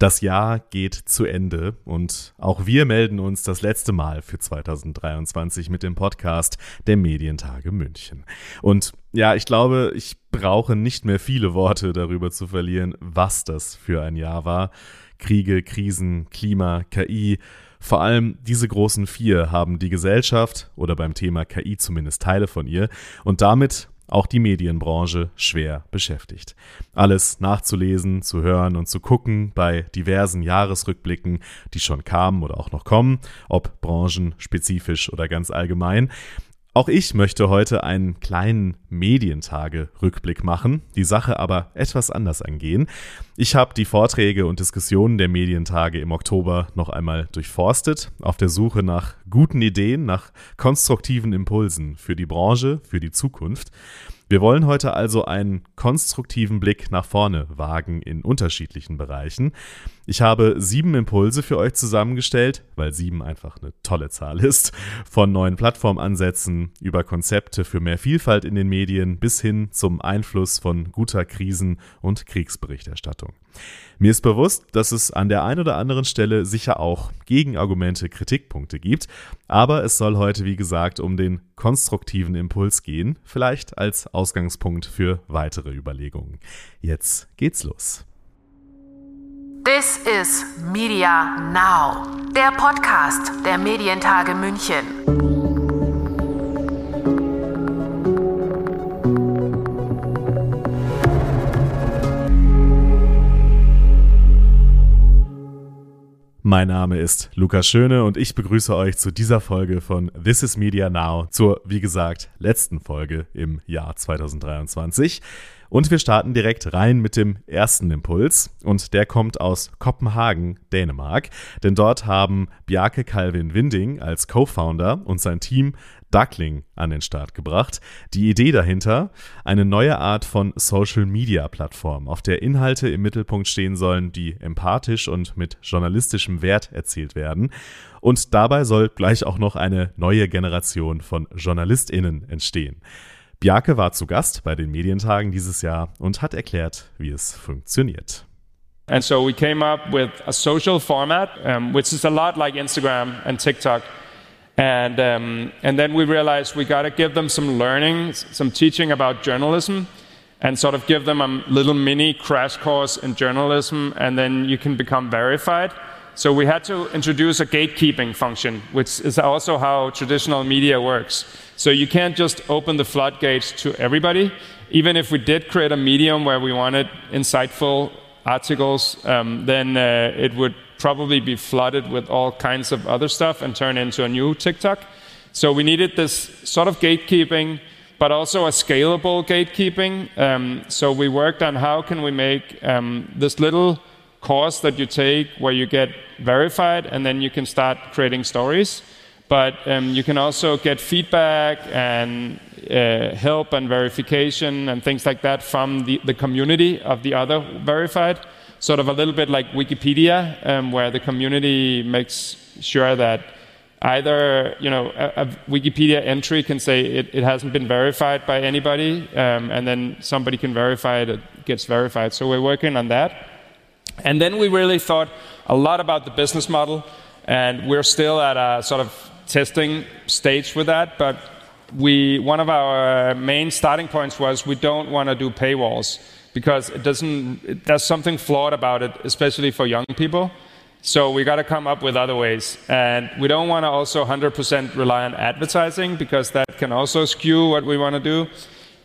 Das Jahr geht zu Ende und auch wir melden uns das letzte Mal für 2023 mit dem Podcast der Medientage München. Und ja, ich glaube, ich brauche nicht mehr viele Worte darüber zu verlieren, was das für ein Jahr war. Kriege, Krisen, Klima, KI. Vor allem diese großen vier haben die Gesellschaft oder beim Thema KI zumindest Teile von ihr und damit auch die Medienbranche schwer beschäftigt. Alles nachzulesen, zu hören und zu gucken bei diversen Jahresrückblicken, die schon kamen oder auch noch kommen, ob branchenspezifisch oder ganz allgemein. Auch ich möchte heute einen kleinen Medientage-Rückblick machen, die Sache aber etwas anders angehen. Ich habe die Vorträge und Diskussionen der Medientage im Oktober noch einmal durchforstet, auf der Suche nach guten Ideen, nach konstruktiven Impulsen für die Branche, für die Zukunft. Wir wollen heute also einen konstruktiven Blick nach vorne wagen in unterschiedlichen Bereichen. Ich habe sieben Impulse für euch zusammengestellt, weil sieben einfach eine tolle Zahl ist, von neuen Plattformansätzen über Konzepte für mehr Vielfalt in den Medien bis hin zum Einfluss von guter Krisen- und Kriegsberichterstattung. Mir ist bewusst, dass es an der einen oder anderen Stelle sicher auch Gegenargumente, Kritikpunkte gibt, aber es soll heute, wie gesagt, um den konstruktiven Impuls gehen, vielleicht als Ausgangspunkt für weitere Überlegungen. Jetzt geht's los. This is Media Now, der Podcast der Medientage München. Mein Name ist Lukas Schöne und ich begrüße euch zu dieser Folge von This is Media Now, zur, wie gesagt, letzten Folge im Jahr 2023. Und wir starten direkt rein mit dem ersten Impuls und der kommt aus Kopenhagen, Dänemark. Denn dort haben Bjarke Calvin Winding als Co-Founder und sein Team Duckling an den Start gebracht. Die Idee dahinter, eine neue Art von Social-Media-Plattform, auf der Inhalte im Mittelpunkt stehen sollen, die empathisch und mit journalistischem Wert erzielt werden. Und dabei soll gleich auch noch eine neue Generation von JournalistInnen entstehen. Bjarke war zu Gast bei den Medientagen dieses Jahr und hat erklärt, wie es funktioniert. And so we came up with a social format, um, which is a lot like Instagram and TikTok. And, um, and then we realized we got to give them some learning, some teaching about journalism, and sort of give them a little mini crash course in journalism, and then you can become verified. So we had to introduce a gatekeeping function, which is also how traditional media works. So you can't just open the floodgates to everybody. Even if we did create a medium where we wanted insightful articles, um, then uh, it would probably be flooded with all kinds of other stuff and turn into a new TikTok. So we needed this sort of gatekeeping, but also a scalable gatekeeping. Um, so we worked on how can we make um, this little course that you take where you get verified and then you can start creating stories. But um, you can also get feedback and uh, help and verification and things like that from the, the community of the other verified sort of a little bit like Wikipedia, um, where the community makes sure that either you know a, a Wikipedia entry can say it, it, hasn't been verified by anybody, um, and then somebody can verify it, it gets verified. So we're working on that, and then we really thought a lot about the business model, and we're still at a sort of testing stage with that, but. We, one of our main starting points was we don't want to do paywalls because it doesn't, it, there's something flawed about it, especially for young people. So we got to come up with other ways. And we don't want to also 100% rely on advertising because that can also skew what we want to do.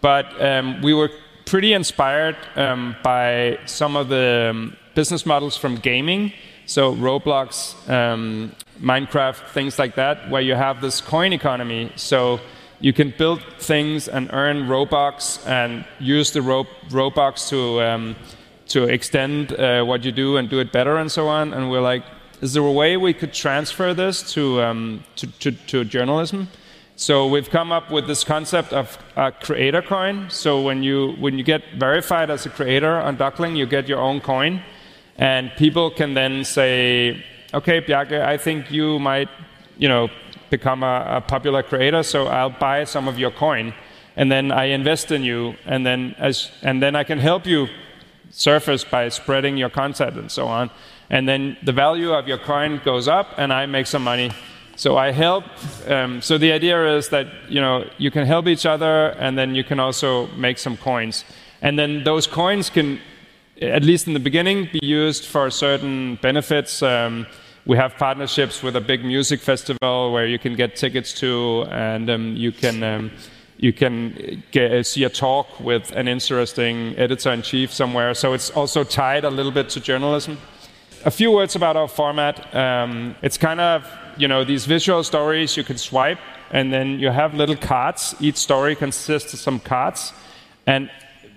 But um, we were pretty inspired um, by some of the um, business models from gaming. So Roblox, um, Minecraft, things like that, where you have this coin economy. So you can build things and earn Robux and use the Ro- Robux to um, to extend uh, what you do and do it better and so on. And we're like, is there a way we could transfer this to um, to, to, to, journalism? So we've come up with this concept of a creator coin. So when you when you get verified as a creator on Duckling, you get your own coin, and people can then say, okay, Bjarke, I think you might, you know, become a, a, popular creator, so I'll buy some of your coin, and then I invest in you, and then as and then I can help you surface by spreading your content and so on. And then the value of your coin goes up, and I make some money. So I help. Um, so the idea is that you know you can help each other, and then you can also make some coins. And then those coins can, at least in the beginning, be used for certain benefits. Um, we have partnerships with a big music festival where you can get tickets to, and um, you can um, you can get, see a talk with an interesting editor in chief somewhere. So it's also tied a little bit to journalism. A few words about our format. Um, it's kind of you know these visual stories you can swipe, and then you have little cards. Each story consists of some cards, and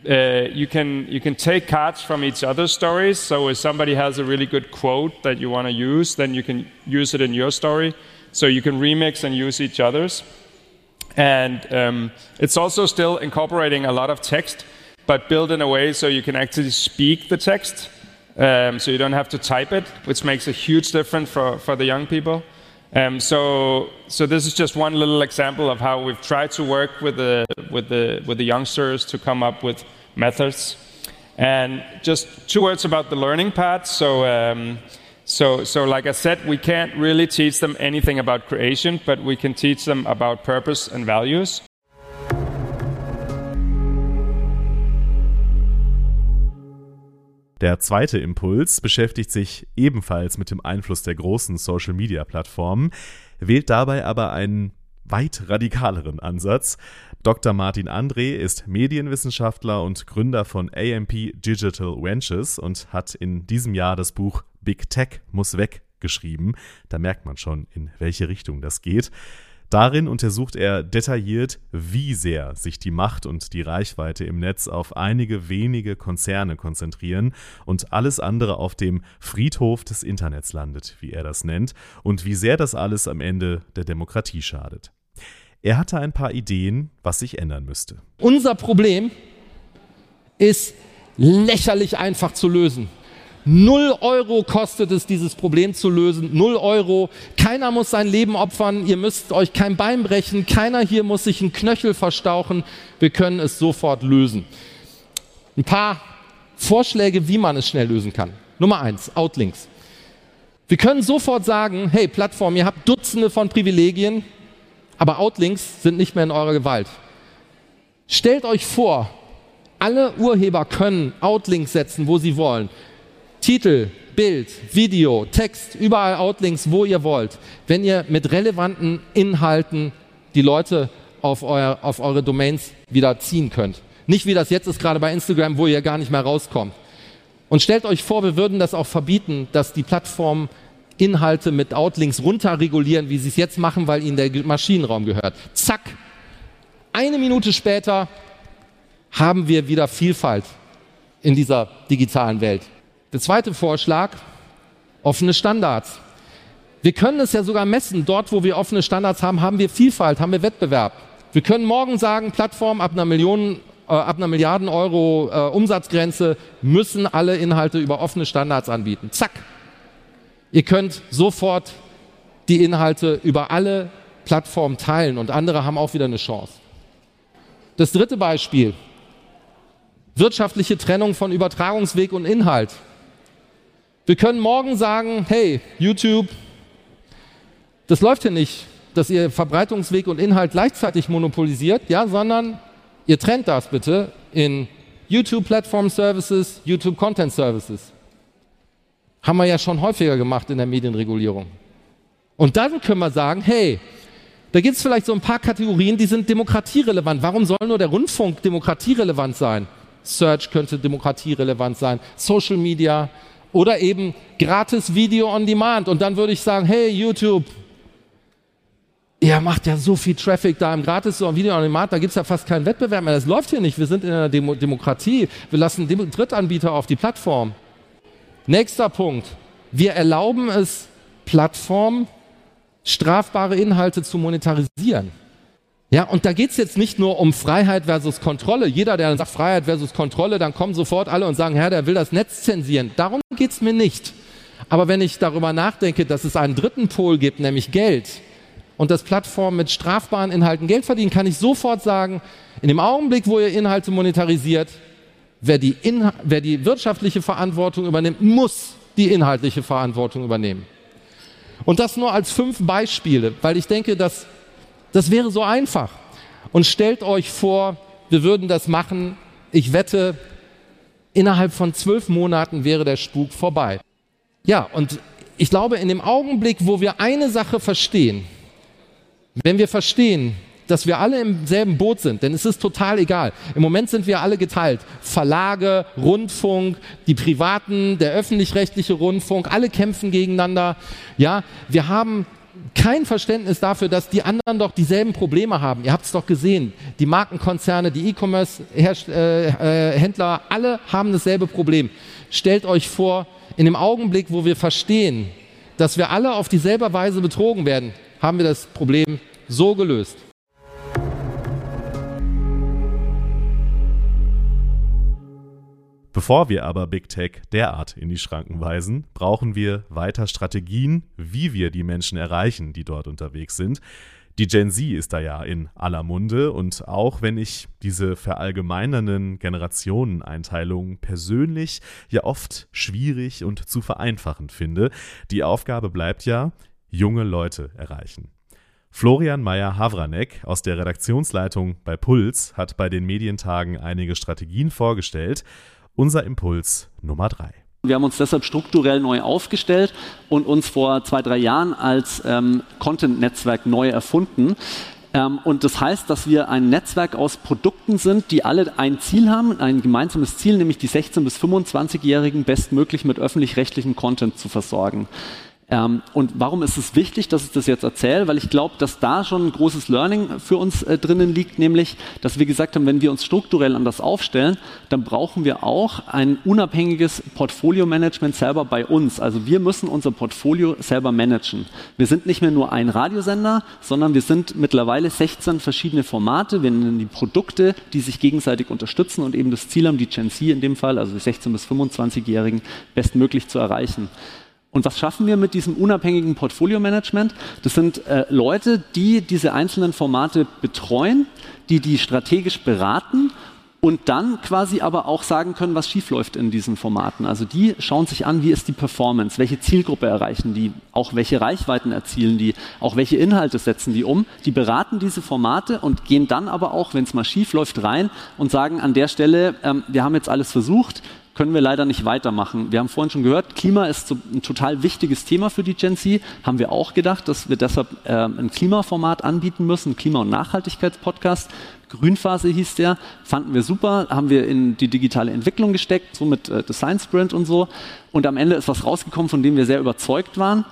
uh, you can you can take cards from each other's stories. So if somebody has a really good quote that you want to use, then you can use it in your story. So you can remix and use each other's. And um, it's also still incorporating a lot of text, but built in a way so you can actually speak the text. Um, so you don't have to type it, which makes a huge difference for, for the young people. Um, so, so this is just one little example of how we've tried to work with the, with the, with the youngsters to come up with methods. And just two words about the learning part. So, um, so, so like I said, we can't really teach them anything about creation, but we can teach them about purpose and values. Der zweite Impuls beschäftigt sich ebenfalls mit dem Einfluss der großen Social-Media-Plattformen, wählt dabei aber einen weit radikaleren Ansatz. Dr. Martin André ist Medienwissenschaftler und Gründer von AMP Digital Ventures und hat in diesem Jahr das Buch Big Tech muss weg geschrieben. Da merkt man schon, in welche Richtung das geht. Darin untersucht er detailliert, wie sehr sich die Macht und die Reichweite im Netz auf einige wenige Konzerne konzentrieren und alles andere auf dem Friedhof des Internets landet, wie er das nennt, und wie sehr das alles am Ende der Demokratie schadet. Er hatte ein paar Ideen, was sich ändern müsste. Unser Problem ist lächerlich einfach zu lösen. Null Euro kostet es, dieses Problem zu lösen. Null Euro. Keiner muss sein Leben opfern. Ihr müsst euch kein Bein brechen. Keiner hier muss sich einen Knöchel verstauchen. Wir können es sofort lösen. Ein paar Vorschläge, wie man es schnell lösen kann. Nummer eins, Outlinks. Wir können sofort sagen, hey Plattform, ihr habt Dutzende von Privilegien, aber Outlinks sind nicht mehr in eurer Gewalt. Stellt euch vor, alle Urheber können Outlinks setzen, wo sie wollen. Titel, Bild, Video, Text, überall Outlinks, wo ihr wollt, wenn ihr mit relevanten Inhalten die Leute auf, euer, auf eure Domains wieder ziehen könnt. Nicht wie das jetzt ist, gerade bei Instagram, wo ihr gar nicht mehr rauskommt. Und stellt euch vor, wir würden das auch verbieten, dass die Plattformen Inhalte mit Outlinks runterregulieren, wie sie es jetzt machen, weil ihnen der Maschinenraum gehört. Zack. Eine Minute später haben wir wieder Vielfalt in dieser digitalen Welt. Der zweite Vorschlag, offene Standards. Wir können es ja sogar messen. Dort, wo wir offene Standards haben, haben wir Vielfalt, haben wir Wettbewerb. Wir können morgen sagen, Plattformen ab einer Million, äh, ab einer Milliarden Euro äh, Umsatzgrenze müssen alle Inhalte über offene Standards anbieten. Zack. Ihr könnt sofort die Inhalte über alle Plattformen teilen und andere haben auch wieder eine Chance. Das dritte Beispiel. Wirtschaftliche Trennung von Übertragungsweg und Inhalt. Wir können morgen sagen, hey, YouTube, das läuft hier nicht, dass ihr Verbreitungsweg und Inhalt gleichzeitig monopolisiert, ja, sondern ihr trennt das bitte in YouTube Platform Services, YouTube Content Services. Haben wir ja schon häufiger gemacht in der Medienregulierung. Und dann können wir sagen, hey, da gibt es vielleicht so ein paar Kategorien, die sind demokratierelevant. Warum soll nur der Rundfunk demokratierelevant sein? Search könnte demokratierelevant sein, Social Media, oder eben gratis Video on Demand. Und dann würde ich sagen, hey YouTube, ihr macht ja so viel Traffic da im gratis Video on Demand, da gibt es ja fast keinen Wettbewerb mehr. Das läuft hier nicht. Wir sind in einer Demo Demokratie. Wir lassen Dem Drittanbieter auf die Plattform. Nächster Punkt. Wir erlauben es Plattformen, strafbare Inhalte zu monetarisieren. Ja, und da geht's jetzt nicht nur um Freiheit versus Kontrolle. Jeder, der dann sagt Freiheit versus Kontrolle, dann kommen sofort alle und sagen, Herr, der will das Netz zensieren. Darum geht's mir nicht. Aber wenn ich darüber nachdenke, dass es einen dritten Pol gibt, nämlich Geld, und dass Plattformen mit strafbaren Inhalten Geld verdienen, kann ich sofort sagen, in dem Augenblick, wo ihr Inhalte monetarisiert, Wer die, wer die wirtschaftliche Verantwortung übernimmt, muss die inhaltliche Verantwortung übernehmen. Und das nur als fünf Beispiele, weil ich denke, dass das wäre so einfach. Und stellt euch vor, wir würden das machen. Ich wette, innerhalb von zwölf Monaten wäre der Spuk vorbei. Ja, und ich glaube, in dem Augenblick, wo wir eine Sache verstehen, wenn wir verstehen, dass wir alle im selben Boot sind, denn es ist total egal. Im Moment sind wir alle geteilt. Verlage, Rundfunk, die privaten, der öffentlich-rechtliche Rundfunk, alle kämpfen gegeneinander. Ja, wir haben kein Verständnis dafür, dass die anderen doch dieselben Probleme haben. Ihr habt es doch gesehen. Die Markenkonzerne, die E-Commerce-Händler, äh, alle haben dasselbe Problem. Stellt euch vor, in dem Augenblick, wo wir verstehen, dass wir alle auf dieselbe Weise betrogen werden, haben wir das Problem so gelöst. Bevor wir aber Big Tech derart in die Schranken weisen, brauchen wir weiter Strategien, wie wir die Menschen erreichen, die dort unterwegs sind. Die Gen Z ist da ja in aller Munde und auch wenn ich diese verallgemeinernden Generationeneinteilungen persönlich ja oft schwierig und zu vereinfachen finde, die Aufgabe bleibt ja, junge Leute erreichen. Florian Meyer-Havranek aus der Redaktionsleitung bei Puls hat bei den Medientagen einige Strategien vorgestellt unser Impuls Nummer drei. Wir haben uns deshalb strukturell neu aufgestellt und uns vor zwei, drei Jahren als ähm, Content-Netzwerk neu erfunden. Ähm, und das heißt, dass wir ein Netzwerk aus Produkten sind, die alle ein Ziel haben, ein gemeinsames Ziel, nämlich die 16- bis 25-Jährigen bestmöglich mit öffentlich-rechtlichem Content zu versorgen. Ähm, und warum ist es wichtig, dass ich das jetzt erzähle? Weil ich glaube, dass da schon ein großes Learning für uns äh, drinnen liegt, nämlich, dass wir gesagt haben, wenn wir uns strukturell anders aufstellen, dann brauchen wir auch ein unabhängiges Portfolio-Management selber bei uns. Also wir müssen unser Portfolio selber managen. Wir sind nicht mehr nur ein Radiosender, sondern wir sind mittlerweile 16 verschiedene Formate. Wir nennen die Produkte, die sich gegenseitig unterstützen und eben das Ziel haben, die Gen Z in dem Fall, also die 16- bis 25-Jährigen, bestmöglich zu erreichen. Und was schaffen wir mit diesem unabhängigen Portfolio-Management? Das sind äh, Leute, die diese einzelnen Formate betreuen, die die strategisch beraten und dann quasi aber auch sagen können, was schiefläuft in diesen Formaten. Also die schauen sich an, wie ist die Performance, welche Zielgruppe erreichen die, auch welche Reichweiten erzielen die, auch welche Inhalte setzen die um. Die beraten diese Formate und gehen dann aber auch, wenn es mal schiefläuft, rein und sagen an der Stelle, ähm, wir haben jetzt alles versucht, können wir leider nicht weitermachen. Wir haben vorhin schon gehört, Klima ist ein total wichtiges Thema für die Gen Z. Haben wir auch gedacht, dass wir deshalb äh, ein Klimaformat anbieten müssen, Klima- und Nachhaltigkeitspodcast. Grünphase hieß der, fanden wir super, haben wir in die digitale Entwicklung gesteckt, so mit äh, Design Sprint und so. Und am Ende ist was rausgekommen, von dem wir sehr überzeugt waren.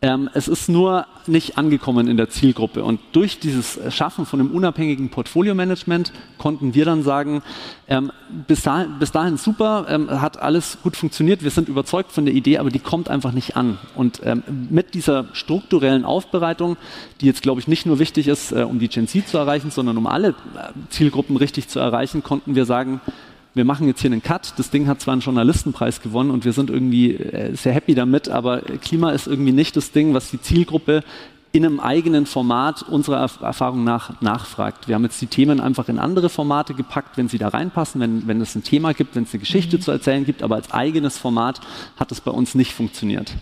Ähm, es ist nur nicht angekommen in der Zielgruppe. Und durch dieses Schaffen von einem unabhängigen Portfolio-Management konnten wir dann sagen, ähm, bis, dahin, bis, dahin, super, ähm, hat alles gut funktioniert, wir sind überzeugt von der Idee, aber die kommt einfach nicht an. Und ähm, mit dieser strukturellen Aufbereitung, die jetzt, glaube ich, nicht nur wichtig ist, äh, um die Gen Z zu erreichen, sondern um alle äh, Zielgruppen richtig zu erreichen, konnten wir sagen, wir machen jetzt hier einen Cut. Das Ding hat zwar einen Journalistenpreis gewonnen und wir sind irgendwie äh, sehr happy damit, aber Klima ist irgendwie nicht das Ding, was die Zielgruppe in einem eigenen Format unserer Erfahrung nach nachfragt. Wir haben jetzt die Themen einfach in andere Formate gepackt, wenn sie da reinpassen, wenn, wenn es ein Thema gibt, wenn es eine Geschichte mhm. zu erzählen gibt, aber als eigenes Format hat es bei uns nicht funktioniert.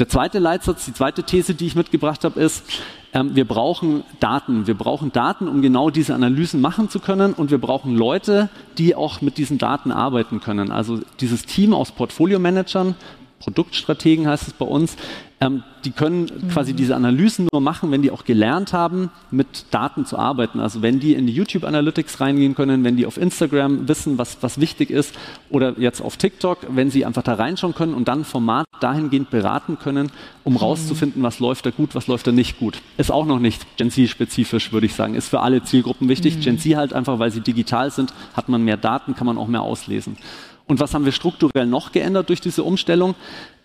Der zweite Leitsatz, die zweite These, die ich mitgebracht habe, ist, ähm, wir brauchen Daten. Wir brauchen Daten, um genau diese Analysen machen zu können und wir brauchen Leute, die auch mit diesen Daten arbeiten können. Also dieses Team aus Portfolio-Managern, Produktstrategen heißt es bei uns, ähm, die können quasi diese Analysen nur machen, wenn die auch gelernt haben, mit Daten zu arbeiten. Also wenn die in die YouTube Analytics reingehen können, wenn die auf Instagram wissen, was, was wichtig ist, oder jetzt auf TikTok, wenn sie einfach da reinschauen können und dann Format dahingehend beraten können, um mhm. rauszufinden, was läuft da gut, was läuft da nicht gut. Ist auch noch nicht Gen Z-spezifisch, würde ich sagen. Ist für alle Zielgruppen wichtig. Mhm. Gen Z halt einfach, weil sie digital sind, hat man mehr Daten, kann man auch mehr auslesen. Und was haben wir strukturell noch geändert durch diese Umstellung?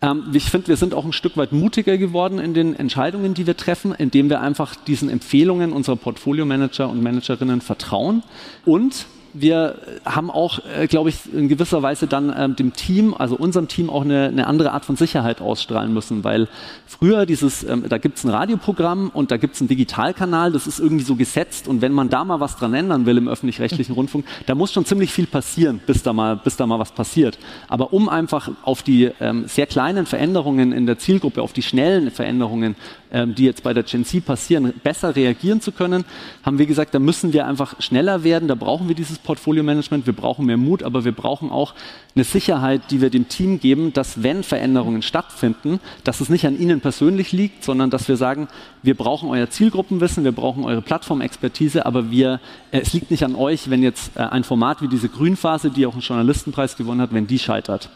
Ähm, ich finde, wir sind auch ein Stück weit mutiger geworden in den Entscheidungen, die wir treffen, indem wir einfach diesen Empfehlungen unserer Portfolio-Manager und Managerinnen vertrauen. Und wir haben auch, äh, glaube ich, in gewisser Weise dann ähm, dem Team, also unserem Team, auch eine, eine, andere Art von Sicherheit ausstrahlen müssen, weil früher dieses, ähm, da gibt es ein Radioprogramm und da gibt es einen Digitalkanal, das ist irgendwie so gesetzt und wenn man da mal was dran ändern will im öffentlich-rechtlichen Rundfunk, da muss schon ziemlich viel passieren, bis da mal, bis da mal was passiert. Aber um einfach auf die ähm, sehr kleinen Veränderungen in der Zielgruppe, auf die schnellen Veränderungen, ähm, die jetzt bei der Gen Z passieren, besser reagieren zu können, haben wir gesagt, da müssen wir einfach schneller werden, da brauchen wir dieses Portfolio-Management, wir brauchen mehr Mut, aber wir brauchen auch eine Sicherheit, die wir dem Team geben, dass wenn Veränderungen stattfinden, dass es nicht an Ihnen persönlich liegt, sondern dass wir sagen, wir brauchen euer Zielgruppenwissen, wir brauchen eure Plattformexpertise, aber wir, äh, es liegt nicht an euch, wenn jetzt äh, ein Format wie diese Grünphase, die auch einen Journalistenpreis gewonnen hat, wenn die scheitert.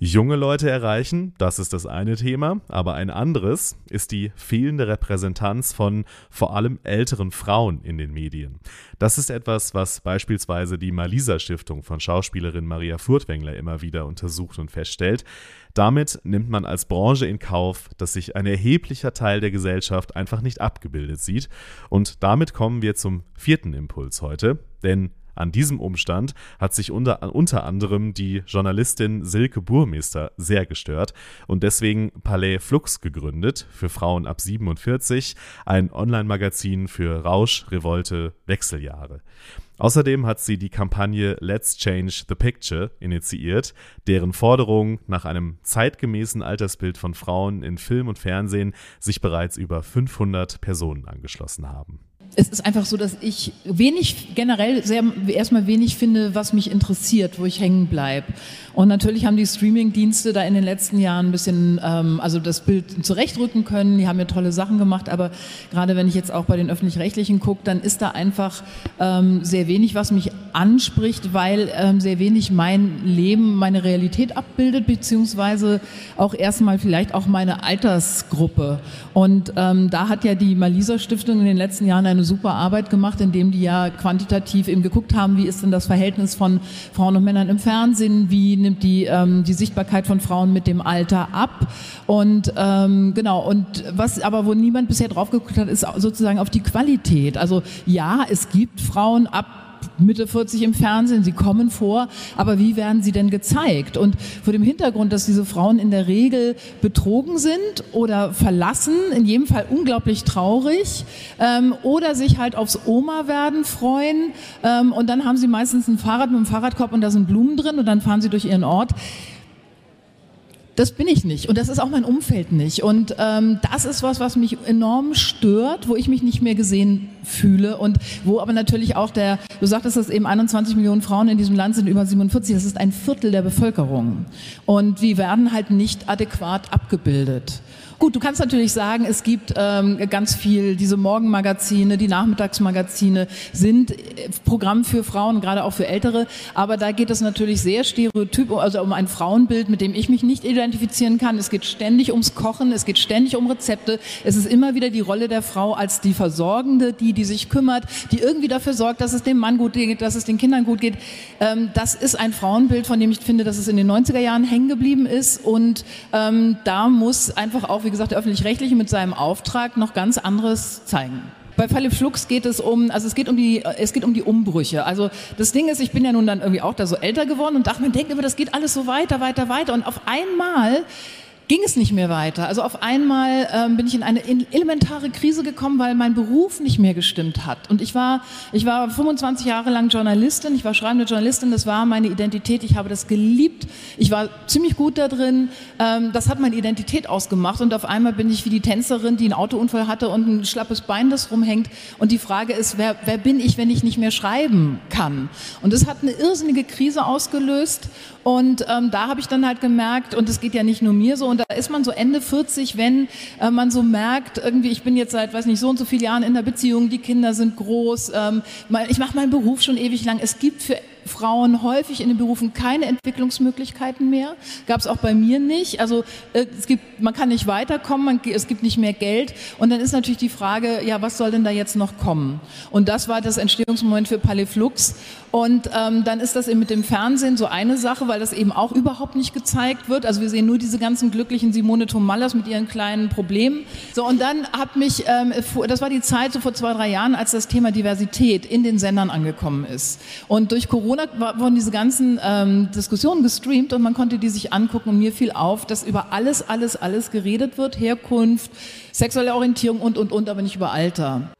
Junge Leute erreichen, das ist das eine Thema, aber ein anderes ist die fehlende Repräsentanz von vor allem älteren Frauen in den Medien. Das ist etwas, was beispielsweise die Malisa Stiftung von Schauspielerin Maria Furtwängler immer wieder untersucht und feststellt. Damit nimmt man als Branche in Kauf, dass sich ein erheblicher Teil der Gesellschaft einfach nicht abgebildet sieht. Und damit kommen wir zum vierten Impuls heute, denn an diesem Umstand hat sich unter, unter anderem die Journalistin Silke Burmeister sehr gestört und deswegen Palais Flux gegründet für Frauen ab 47, ein Online-Magazin für Rausch, Revolte, Wechseljahre. Außerdem hat sie die Kampagne Let's Change the Picture initiiert, deren Forderungen nach einem zeitgemäßen Altersbild von Frauen in Film und Fernsehen sich bereits über 500 Personen angeschlossen haben es ist einfach so, dass ich wenig, generell sehr, erstmal wenig finde, was mich interessiert, wo ich hängen bleibe. Und natürlich haben die Streaming-Dienste da in den letzten Jahren ein bisschen, ähm, also das Bild zurechtrücken können. Die haben ja tolle Sachen gemacht, aber gerade wenn ich jetzt auch bei den Öffentlich-Rechtlichen gucke, dann ist da einfach ähm, sehr wenig, was mich anspricht, weil ähm, sehr wenig mein Leben, meine Realität abbildet, beziehungsweise auch erstmal vielleicht auch meine Altersgruppe. Und ähm, da hat ja die Malisa Stiftung in den letzten Jahren eine super Arbeit gemacht, indem die ja quantitativ eben geguckt haben, wie ist denn das Verhältnis von Frauen und Männern im Fernsehen, wie nimmt die, ähm, die Sichtbarkeit von Frauen mit dem Alter ab. Und ähm, genau, und was aber, wo niemand bisher drauf geguckt hat, ist sozusagen auf die Qualität. Also ja, es gibt Frauen ab Mitte 40 im Fernsehen, sie kommen vor, aber wie werden sie denn gezeigt? Und vor dem Hintergrund, dass diese Frauen in der Regel betrogen sind oder verlassen, in jedem Fall unglaublich traurig, ähm, oder sich halt aufs Oma-werden freuen, ähm, und dann haben sie meistens ein Fahrrad mit einem Fahrradkorb und da sind Blumen drin und dann fahren sie durch ihren Ort das bin ich nicht und das ist auch mein Umfeld nicht. Und ähm, das ist was, was mich enorm stört, wo ich mich nicht mehr gesehen fühle und wo aber natürlich auch der, du sagtest dass eben 21 Millionen Frauen in diesem Land sind über 47, das ist ein Viertel der Bevölkerung. Und die werden halt nicht adäquat abgebildet. Gut, du kannst natürlich sagen, es gibt ähm, ganz viel, diese Morgenmagazine, die Nachmittagsmagazine sind äh, Programm für Frauen, gerade auch für Ältere, aber da geht es natürlich sehr stereotyp, also um ein Frauenbild, mit dem ich mich nicht identifizieren kann. Es geht ständig ums Kochen, es geht ständig um Rezepte, es ist immer wieder die Rolle der Frau als die Versorgende, die, die sich kümmert, die irgendwie dafür sorgt, dass es dem Mann gut geht, dass es den Kindern gut geht. Ähm, das ist ein Frauenbild, von dem ich finde, dass es in den 90er Jahren hängen geblieben ist und ähm, da muss einfach auch wie gesagt, der Öffentlich-Rechtliche mit seinem Auftrag noch ganz anderes zeigen. Bei Philipp Flux geht es um, also es geht um die, es geht um die Umbrüche. Also das Ding ist, ich bin ja nun dann irgendwie auch da so älter geworden und dachte, man denkt immer, das geht alles so weiter, weiter, weiter. Und auf einmal ging es nicht mehr weiter. Also auf einmal ähm, bin ich in eine elementare Krise gekommen, weil mein Beruf nicht mehr gestimmt hat. Und ich war, ich war 25 Jahre lang Journalistin, ich war schreibende Journalistin, das war meine Identität, ich habe das geliebt, ich war ziemlich gut da drin, ähm, das hat meine Identität ausgemacht und auf einmal bin ich wie die Tänzerin, die einen Autounfall hatte und ein schlappes Bein, das rumhängt. Und die Frage ist, wer, wer bin ich, wenn ich nicht mehr schreiben kann? Und das hat eine irrsinnige Krise ausgelöst und ähm, da habe ich dann halt gemerkt, und es geht ja nicht nur mir so, und da ist man so Ende 40, wenn äh, man so merkt, irgendwie, ich bin jetzt seit, weiß nicht, so und so vielen Jahren in der Beziehung, die Kinder sind groß, ähm, ich mache meinen Beruf schon ewig lang. Es gibt für Frauen häufig in den Berufen keine Entwicklungsmöglichkeiten mehr. Gab es auch bei mir nicht. Also äh, es gibt, man kann nicht weiterkommen, man, es gibt nicht mehr Geld. Und dann ist natürlich die Frage, ja, was soll denn da jetzt noch kommen? Und das war das Entstehungsmoment für Paliflux. Und ähm, dann ist das eben mit dem Fernsehen so eine Sache, weil das eben auch überhaupt nicht gezeigt wird. Also wir sehen nur diese ganzen glücklichen Simone Tomallas mit ihren kleinen Problemen. So, und dann hat mich, ähm, das war die Zeit so vor zwei, drei Jahren, als das Thema Diversität in den Sendern angekommen ist. Und durch Corona wurden diese ganzen ähm, Diskussionen gestreamt und man konnte die sich angucken. Und mir fiel auf, dass über alles, alles, alles geredet wird. Herkunft, sexuelle Orientierung und, und, und, aber nicht über Alter.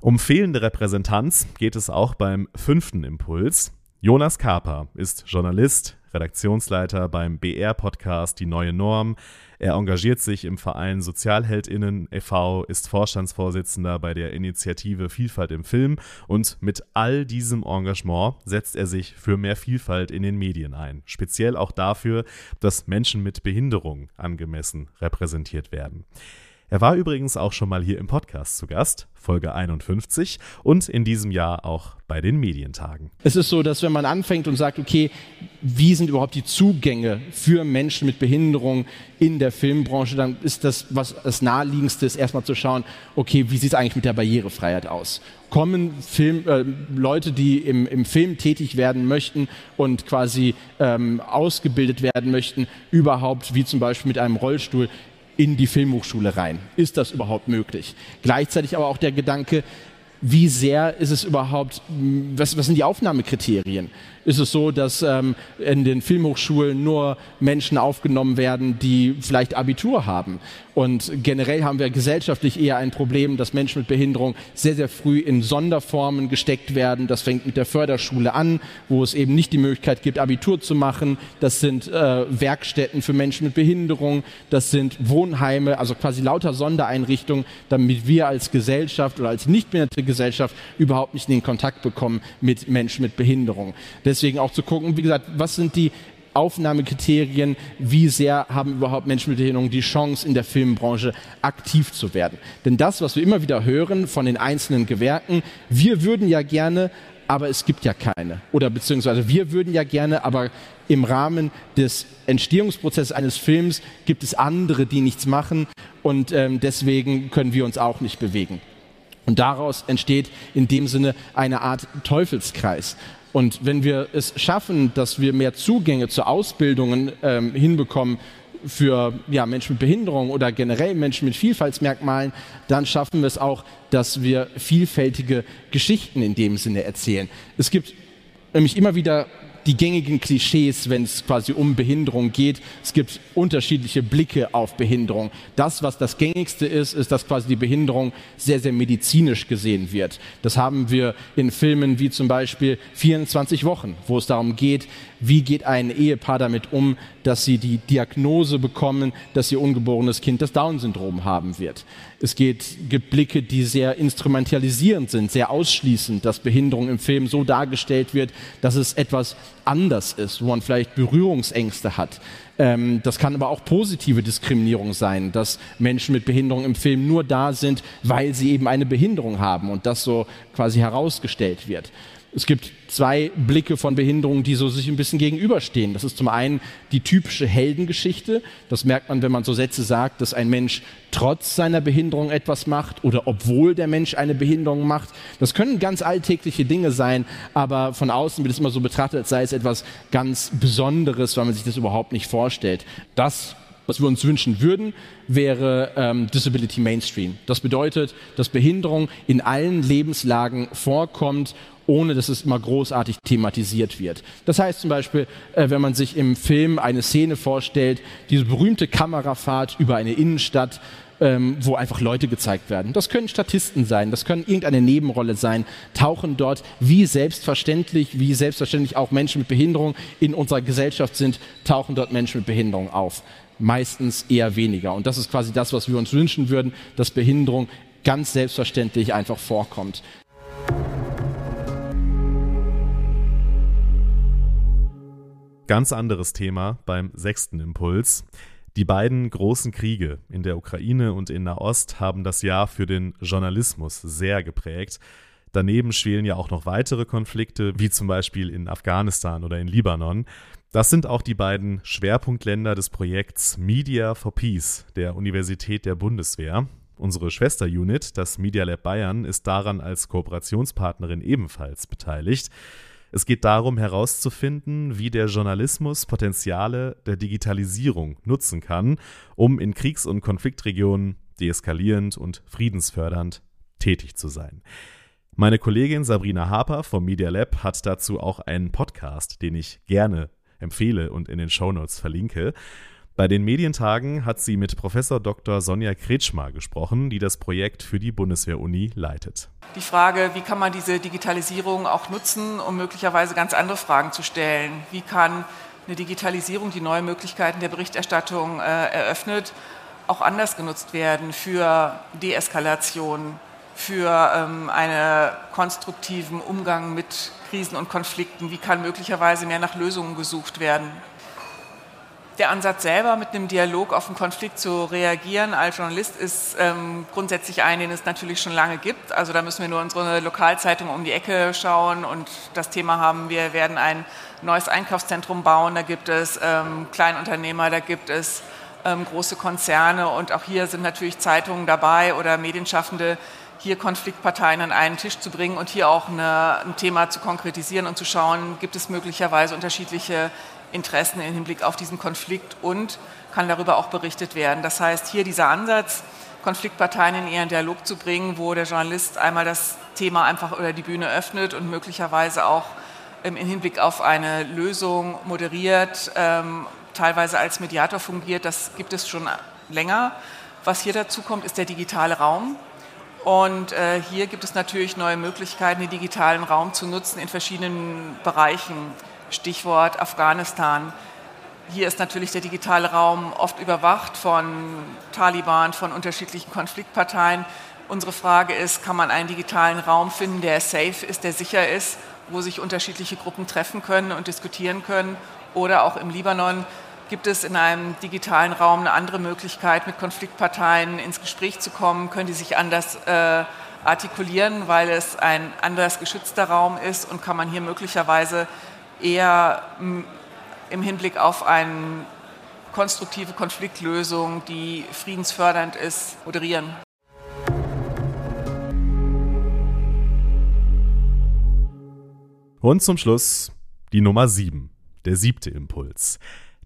Um fehlende Repräsentanz geht es auch beim fünften Impuls. Jonas Kaper ist Journalist, Redaktionsleiter beim BR-Podcast Die Neue Norm. Er engagiert sich im Verein Sozialheldinnen e.V., ist Vorstandsvorsitzender bei der Initiative Vielfalt im Film und mit all diesem Engagement setzt er sich für mehr Vielfalt in den Medien ein. Speziell auch dafür, dass Menschen mit Behinderung angemessen repräsentiert werden. Er war übrigens auch schon mal hier im Podcast zu Gast, Folge 51, und in diesem Jahr auch bei den Medientagen. Es ist so, dass wenn man anfängt und sagt, okay, wie sind überhaupt die Zugänge für Menschen mit Behinderung in der Filmbranche, dann ist das, was das naheliegendste ist, erstmal zu schauen, okay, wie sieht es eigentlich mit der Barrierefreiheit aus? Kommen Film, äh, Leute, die im, im Film tätig werden möchten und quasi ähm, ausgebildet werden möchten, überhaupt, wie zum Beispiel mit einem Rollstuhl, in die Filmhochschule rein. Ist das überhaupt möglich? Gleichzeitig aber auch der Gedanke, wie sehr ist es überhaupt, was, was sind die Aufnahmekriterien? ist es so, dass ähm, in den Filmhochschulen nur Menschen aufgenommen werden, die vielleicht Abitur haben. Und generell haben wir gesellschaftlich eher ein Problem, dass Menschen mit Behinderung sehr, sehr früh in Sonderformen gesteckt werden. Das fängt mit der Förderschule an, wo es eben nicht die Möglichkeit gibt, Abitur zu machen. Das sind äh, Werkstätten für Menschen mit Behinderung. Das sind Wohnheime, also quasi lauter Sondereinrichtungen, damit wir als Gesellschaft oder als nicht behinderte Gesellschaft überhaupt nicht in den Kontakt bekommen mit Menschen mit Behinderung. Deswegen auch zu gucken, wie gesagt, was sind die Aufnahmekriterien, wie sehr haben überhaupt Menschen mit Behinderung die Chance, in der Filmbranche aktiv zu werden. Denn das, was wir immer wieder hören von den einzelnen Gewerken, wir würden ja gerne, aber es gibt ja keine. Oder beziehungsweise wir würden ja gerne, aber im Rahmen des Entstehungsprozesses eines Films gibt es andere, die nichts machen und ähm, deswegen können wir uns auch nicht bewegen. Und daraus entsteht in dem Sinne eine Art Teufelskreis. Und wenn wir es schaffen, dass wir mehr Zugänge zu Ausbildungen ähm, hinbekommen für ja, Menschen mit Behinderung oder generell Menschen mit Vielfaltsmerkmalen, dann schaffen wir es auch, dass wir vielfältige Geschichten in dem Sinne erzählen. Es gibt nämlich immer wieder die gängigen Klischees, wenn es quasi um Behinderung geht. Es gibt unterschiedliche Blicke auf Behinderung. Das, was das gängigste ist, ist, dass quasi die Behinderung sehr, sehr medizinisch gesehen wird. Das haben wir in Filmen wie zum Beispiel 24 Wochen, wo es darum geht, wie geht ein Ehepaar damit um, dass sie die Diagnose bekommen, dass ihr ungeborenes Kind das Down-Syndrom haben wird. Es geht, gibt Blicke, die sehr instrumentalisierend sind, sehr ausschließend, dass Behinderung im Film so dargestellt wird, dass es etwas anders ist, wo man vielleicht Berührungsängste hat. Ähm, das kann aber auch positive Diskriminierung sein, dass Menschen mit Behinderung im Film nur da sind, weil sie eben eine Behinderung haben und das so quasi herausgestellt wird. Es gibt zwei Blicke von Behinderung, die so sich ein bisschen gegenüberstehen. Das ist zum einen die typische Heldengeschichte. Das merkt man, wenn man so Sätze sagt, dass ein Mensch trotz seiner Behinderung etwas macht oder obwohl der Mensch eine Behinderung macht. Das können ganz alltägliche Dinge sein, aber von außen wird es immer so betrachtet, als sei es etwas ganz Besonderes, weil man sich das überhaupt nicht vorstellt. Das was wir uns wünschen würden, wäre ähm, Disability Mainstream. Das bedeutet, dass Behinderung in allen Lebenslagen vorkommt ohne dass es immer großartig thematisiert wird. Das heißt zum Beispiel, äh, wenn man sich im Film eine Szene vorstellt, diese berühmte Kamerafahrt über eine Innenstadt, ähm, wo einfach Leute gezeigt werden. Das können Statisten sein, das können irgendeine Nebenrolle sein, tauchen dort wie selbstverständlich, wie selbstverständlich auch Menschen mit Behinderung in unserer Gesellschaft sind, tauchen dort Menschen mit Behinderung auf. Meistens eher weniger. Und das ist quasi das, was wir uns wünschen würden, dass Behinderung ganz selbstverständlich einfach vorkommt. Ganz anderes Thema beim sechsten Impuls. Die beiden großen Kriege in der Ukraine und in Nahost haben das Jahr für den Journalismus sehr geprägt. Daneben schwelen ja auch noch weitere Konflikte, wie zum Beispiel in Afghanistan oder in Libanon. Das sind auch die beiden Schwerpunktländer des Projekts Media for Peace der Universität der Bundeswehr. Unsere Schwesterunit, das Media Lab Bayern, ist daran als Kooperationspartnerin ebenfalls beteiligt. Es geht darum herauszufinden, wie der Journalismus Potenziale der Digitalisierung nutzen kann, um in Kriegs- und Konfliktregionen deeskalierend und friedensfördernd tätig zu sein. Meine Kollegin Sabrina Harper vom Media Lab hat dazu auch einen Podcast, den ich gerne empfehle und in den Shownotes verlinke. Bei den Medientagen hat sie mit Professor Dr. Sonja Kretschmer gesprochen, die das Projekt für die Bundeswehr-Uni leitet. Die Frage, wie kann man diese Digitalisierung auch nutzen, um möglicherweise ganz andere Fragen zu stellen? Wie kann eine Digitalisierung, die neue Möglichkeiten der Berichterstattung äh, eröffnet, auch anders genutzt werden für Deeskalation, für ähm, einen konstruktiven Umgang mit Krisen und Konflikten? Wie kann möglicherweise mehr nach Lösungen gesucht werden? Der Ansatz selber, mit einem Dialog auf einen Konflikt zu reagieren als Journalist, ist ähm, grundsätzlich ein, den es natürlich schon lange gibt. Also da müssen wir nur unsere Lokalzeitung um die Ecke schauen und das Thema haben, wir werden ein neues Einkaufszentrum bauen, da gibt es ähm, Kleinunternehmer, da gibt es ähm, große Konzerne und auch hier sind natürlich Zeitungen dabei oder Medienschaffende, hier Konfliktparteien an einen Tisch zu bringen und hier auch eine, ein Thema zu konkretisieren und zu schauen, gibt es möglicherweise unterschiedliche Interessen im Hinblick auf diesen Konflikt und kann darüber auch berichtet werden. Das heißt, hier dieser Ansatz, Konfliktparteien in ihren Dialog zu bringen, wo der Journalist einmal das Thema einfach oder die Bühne öffnet und möglicherweise auch im Hinblick auf eine Lösung moderiert, ähm, teilweise als Mediator fungiert, das gibt es schon länger. Was hier dazu kommt, ist der digitale Raum. Und äh, hier gibt es natürlich neue Möglichkeiten, den digitalen Raum zu nutzen in verschiedenen Bereichen. Stichwort Afghanistan. Hier ist natürlich der digitale Raum oft überwacht von Taliban, von unterschiedlichen Konfliktparteien. Unsere Frage ist, kann man einen digitalen Raum finden, der safe ist, der sicher ist, wo sich unterschiedliche Gruppen treffen können und diskutieren können? Oder auch im Libanon gibt es in einem digitalen Raum eine andere Möglichkeit, mit Konfliktparteien ins Gespräch zu kommen? Können die sich anders äh, artikulieren, weil es ein anders geschützter Raum ist? Und kann man hier möglicherweise eher im Hinblick auf eine konstruktive Konfliktlösung, die friedensfördernd ist, moderieren. Und zum Schluss die Nummer 7, der siebte Impuls.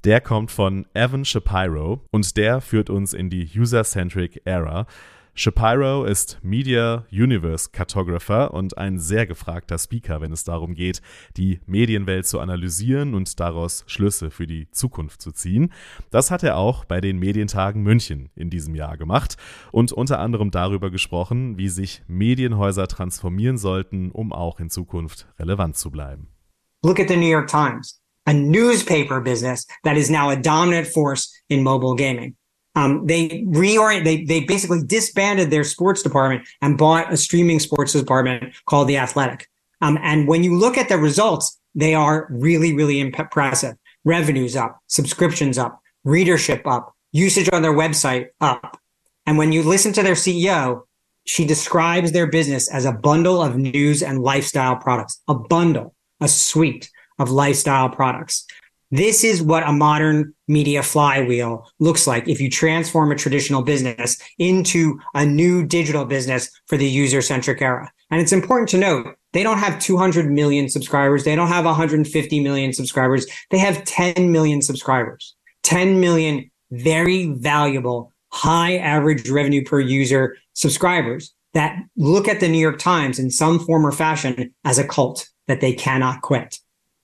Der kommt von Evan Shapiro und der führt uns in die User-Centric Era. Shapiro ist Media Universe Cartographer und ein sehr gefragter Speaker, wenn es darum geht, die Medienwelt zu analysieren und daraus Schlüsse für die Zukunft zu ziehen. Das hat er auch bei den Medientagen München in diesem Jahr gemacht und unter anderem darüber gesprochen, wie sich Medienhäuser transformieren sollten, um auch in Zukunft relevant zu bleiben. Look at the New York Times, a newspaper business that is now a dominant force in mobile gaming. Um, they reorient, they, they basically disbanded their sports department and bought a streaming sports department called The Athletic. Um, and when you look at the results, they are really, really impressive. Revenues up, subscriptions up, readership up, usage on their website up. And when you listen to their CEO, she describes their business as a bundle of news and lifestyle products, a bundle, a suite of lifestyle products. This is what a modern media flywheel looks like if you transform a traditional business into a new digital business for the user centric era. And it's important to note they don't have 200 million subscribers. They don't have 150 million subscribers. They have 10 million subscribers, 10 million very valuable, high average revenue per user subscribers that look at the New York Times in some form or fashion as a cult that they cannot quit.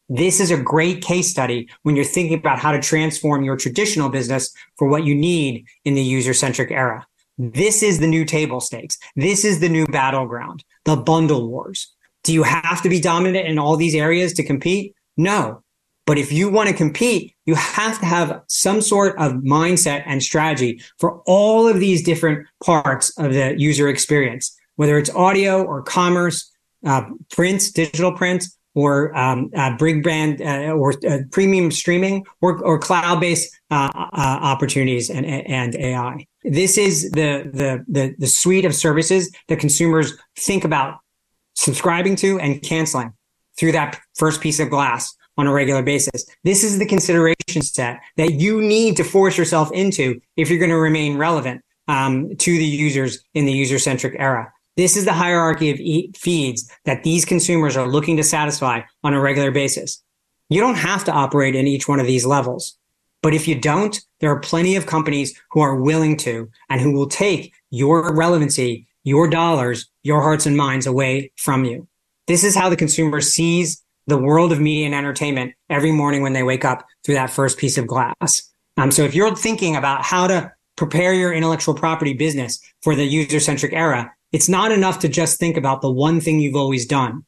This is a great case study when you're thinking about how to transform your traditional business for what you need in the user centric era. This is the new table stakes. This is the new battleground, the bundle wars. Do you have to be dominant in all these areas to compete? No. But if you want to compete, you have to have some sort of mindset and strategy for all of these different parts of the user experience, whether it's audio or commerce, uh, print, digital print, or um, uh, big brand uh, or uh, premium streaming or, or cloud-based uh, uh, opportunities and, and AI. This is the, the, the, the suite of services that consumers think about subscribing to and canceling through that first piece of glass on a regular basis. This is the consideration set that you need to force yourself into if you're going to remain relevant um, to the users in the user centric era. This is the hierarchy of e- feeds that these consumers are looking to satisfy on a regular basis. You don't have to operate in each one of these levels. But if you don't, there are plenty of companies who are willing to and who will take your relevancy, your dollars, your hearts and minds away from you. This is how the consumer sees the world of media and entertainment every morning when they wake up through that first piece of glass. Um, so if you're thinking about how to prepare your intellectual property business for the user centric era, it's not enough to just think about the one thing you've always done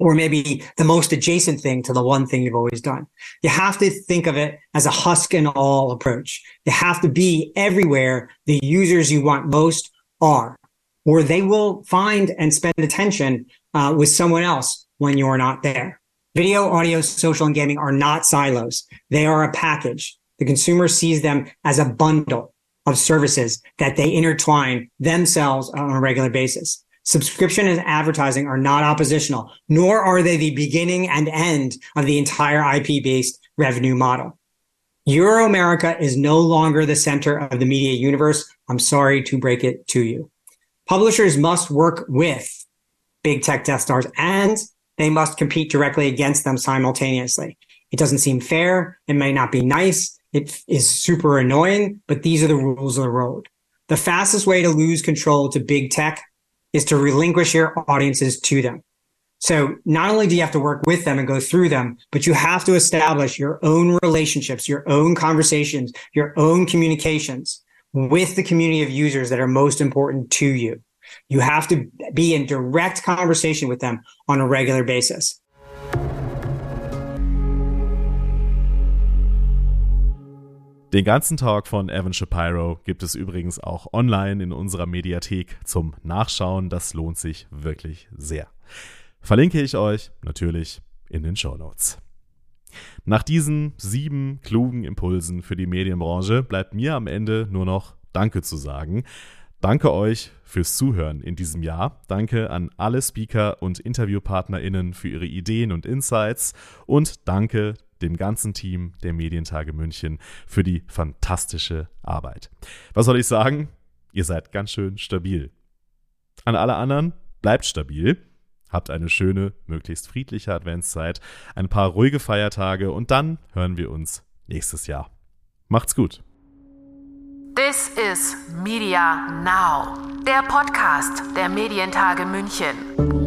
or maybe the most adjacent thing to the one thing you've always done. You have to think of it as a husk and all approach. You have to be everywhere the users you want most are, or they will find and spend attention uh, with someone else when you're not there. Video, audio, social, and gaming are not silos. They are a package. The consumer sees them as a bundle of services that they intertwine themselves on a regular basis. Subscription and advertising are not oppositional, nor are they the beginning and end of the entire IP based revenue model. Euro America is no longer the center of the media universe. I'm sorry to break it to you. Publishers must work with big tech death stars and they must compete directly against them simultaneously. It doesn't seem fair. It may not be nice. It is super annoying, but these are the rules of the road. The fastest way to lose control to big tech is to relinquish your audiences to them. So not only do you have to work with them and go through them, but you have to establish your own relationships, your own conversations, your own communications with the community of users that are most important to you. You have to be in direct conversation with them on a regular basis. Den ganzen Talk von Evan Shapiro gibt es übrigens auch online in unserer Mediathek zum Nachschauen. Das lohnt sich wirklich sehr. Verlinke ich euch natürlich in den Show Notes. Nach diesen sieben klugen Impulsen für die Medienbranche bleibt mir am Ende nur noch Danke zu sagen. Danke euch fürs Zuhören in diesem Jahr. Danke an alle Speaker und InterviewpartnerInnen für ihre Ideen und Insights. Und danke dem ganzen Team der Medientage München für die fantastische Arbeit. Was soll ich sagen? Ihr seid ganz schön stabil. An alle anderen, bleibt stabil. Habt eine schöne, möglichst friedliche Adventszeit, ein paar ruhige Feiertage und dann hören wir uns nächstes Jahr. Macht's gut. This is Media Now, der Podcast der Medientage München.